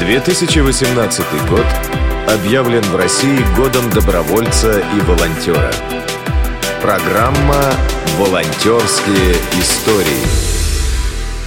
2018 год объявлен в России годом добровольца и волонтера. Программа «Волонтерские истории».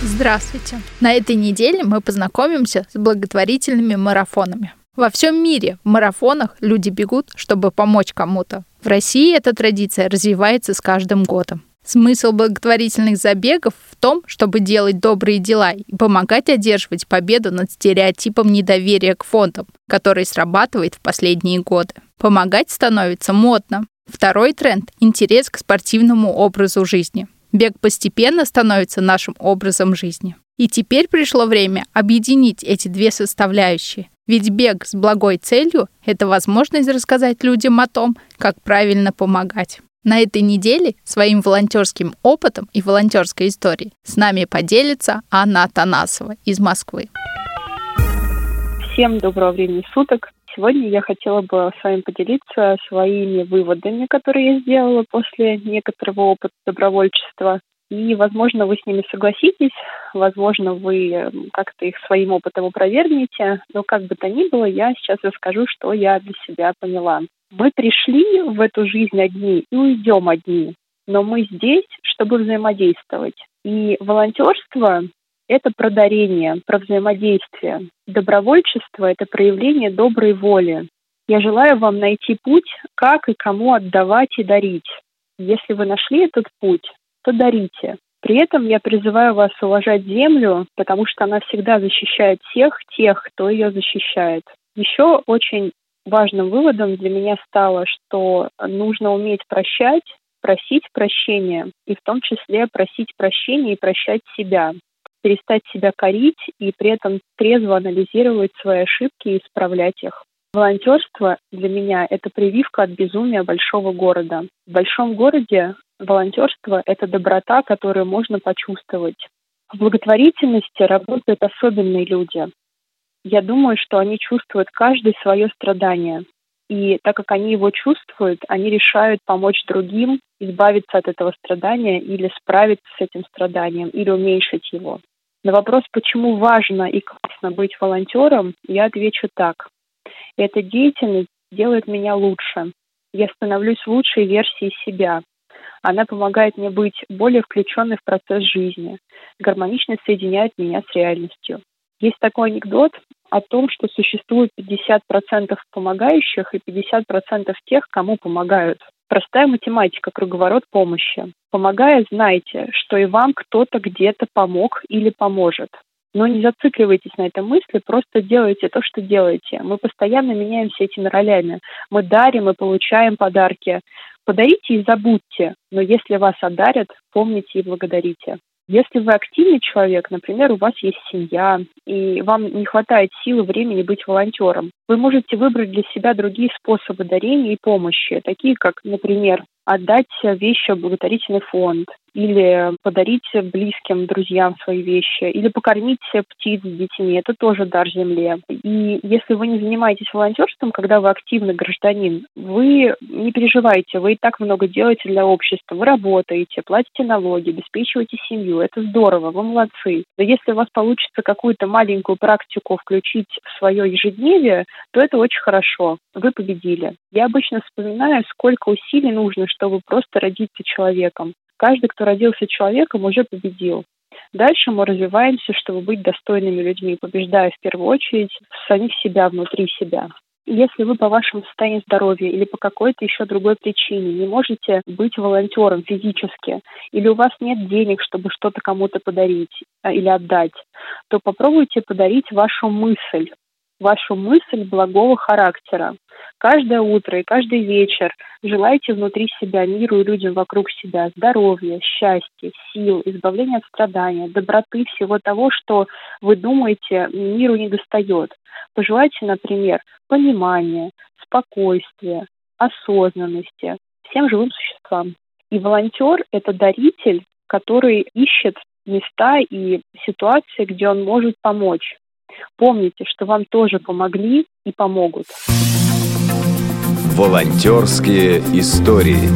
Здравствуйте! На этой неделе мы познакомимся с благотворительными марафонами. Во всем мире в марафонах люди бегут, чтобы помочь кому-то. В России эта традиция развивается с каждым годом. Смысл благотворительных забегов в том, чтобы делать добрые дела и помогать одерживать победу над стереотипом недоверия к фондам, который срабатывает в последние годы. Помогать становится модно. Второй тренд – интерес к спортивному образу жизни. Бег постепенно становится нашим образом жизни. И теперь пришло время объединить эти две составляющие. Ведь бег с благой целью – это возможность рассказать людям о том, как правильно помогать. На этой неделе своим волонтерским опытом и волонтерской историей с нами поделится Анна Атанасова из Москвы. Всем доброго времени суток. Сегодня я хотела бы с вами поделиться своими выводами, которые я сделала после некоторого опыта добровольчества. И, возможно, вы с ними согласитесь, возможно, вы как-то их своим опытом опровергнете, но как бы то ни было, я сейчас расскажу, что я для себя поняла. Мы пришли в эту жизнь одни и уйдем одни, но мы здесь, чтобы взаимодействовать. И волонтерство – это про дарение, про взаимодействие. Добровольчество – это проявление доброй воли. Я желаю вам найти путь, как и кому отдавать и дарить. Если вы нашли этот путь, то дарите. При этом я призываю вас уважать землю, потому что она всегда защищает всех тех, кто ее защищает. Еще очень важным выводом для меня стало, что нужно уметь прощать, просить прощения, и в том числе просить прощения и прощать себя, перестать себя корить и при этом трезво анализировать свои ошибки и исправлять их. Волонтерство для меня – это прививка от безумия большого города. В большом городе волонтерство – это доброта, которую можно почувствовать. В благотворительности работают особенные люди я думаю, что они чувствуют каждый свое страдание. И так как они его чувствуют, они решают помочь другим избавиться от этого страдания или справиться с этим страданием, или уменьшить его. На вопрос, почему важно и классно быть волонтером, я отвечу так. Эта деятельность делает меня лучше. Я становлюсь лучшей версией себя. Она помогает мне быть более включенной в процесс жизни, гармонично соединяет меня с реальностью. Есть такой анекдот о том, что существует 50% помогающих и 50% тех, кому помогают. Простая математика, круговорот помощи. Помогая, знайте, что и вам кто-то где-то помог или поможет. Но не зацикливайтесь на этой мысли, просто делайте то, что делаете. Мы постоянно меняемся этими ролями. Мы дарим и получаем подарки. Подарите и забудьте, но если вас одарят, помните и благодарите. Если вы активный человек, например, у вас есть семья, и вам не хватает силы, времени быть волонтером, вы можете выбрать для себя другие способы дарения и помощи, такие как, например, отдать вещи в благотворительный фонд, или подарить близким, друзьям свои вещи, или покормить птиц с детьми. Это тоже дар земле. И если вы не занимаетесь волонтерством, когда вы активный гражданин, вы не переживайте, вы и так много делаете для общества. Вы работаете, платите налоги, обеспечиваете семью. Это здорово, вы молодцы. Но если у вас получится какую-то маленькую практику включить в свое ежедневие, то это очень хорошо. Вы победили. Я обычно вспоминаю, сколько усилий нужно, чтобы просто родиться человеком. Каждый, кто родился человеком, уже победил. Дальше мы развиваемся, чтобы быть достойными людьми, побеждая в первую очередь самих себя, внутри себя. Если вы по вашему состоянию здоровья или по какой-то еще другой причине не можете быть волонтером физически, или у вас нет денег, чтобы что-то кому-то подарить а, или отдать, то попробуйте подарить вашу мысль, вашу мысль благого характера. Каждое утро и каждый вечер желайте внутри себя миру и людям вокруг себя здоровья, счастья, сил, избавления от страдания, доброты, всего того, что вы думаете миру не достает. Пожелайте, например, понимания, спокойствия, осознанности всем живым существам. И волонтер – это даритель, который ищет места и ситуации, где он может помочь. Помните, что вам тоже помогли и помогут. Волонтерские истории.